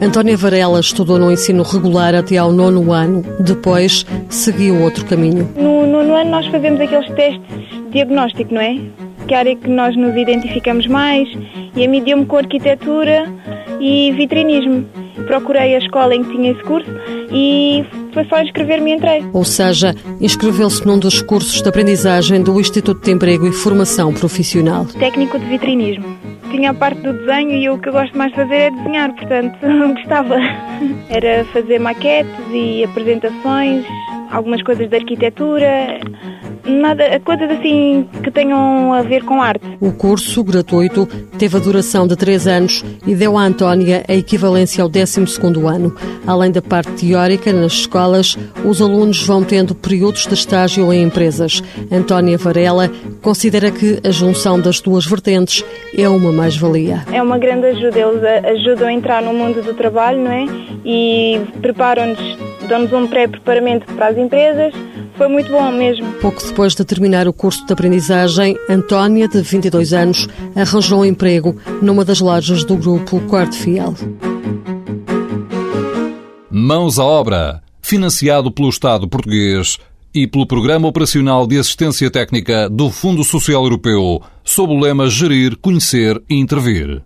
Antónia Varela estudou no ensino regular até ao nono ano. Depois, seguiu outro caminho. No nono ano nós fazemos aqueles testes diagnóstico, não é? Que área que nós nos identificamos mais. E a mim deu-me com arquitetura e vitrinismo. Procurei a escola em que tinha esse curso e foi só inscrever-me e entrei. Ou seja, inscreveu-se num dos cursos de aprendizagem do Instituto de Emprego e Formação Profissional. Técnico de vitrinismo. Tinha a parte do desenho e o que eu gosto mais de fazer é desenhar, portanto gostava. Era fazer maquetes e apresentações, algumas coisas de arquitetura, nada, coisas assim que tenham a ver com arte. O curso, gratuito, teve a duração de três anos e deu à Antónia a equivalência ao 12º ano. Além da parte teórica, nas escolas, os alunos vão tendo períodos de estágio em empresas. Antónia Varela considera que a junção das duas vertentes é uma mais-valia. É uma grande ajuda, eles ajudam a entrar no mundo do trabalho, não é? E preparam-nos, dão-nos um pré-preparamento para as empresas, foi muito bom mesmo. Pouco depois de terminar o curso de aprendizagem, Antónia, de 22 anos, arranjou um emprego numa das lojas do grupo Quarto Fiel. Mãos à obra, financiado pelo Estado português e pelo Programa Operacional de Assistência Técnica do Fundo Social Europeu, sob o lema Gerir, Conhecer e Intervir.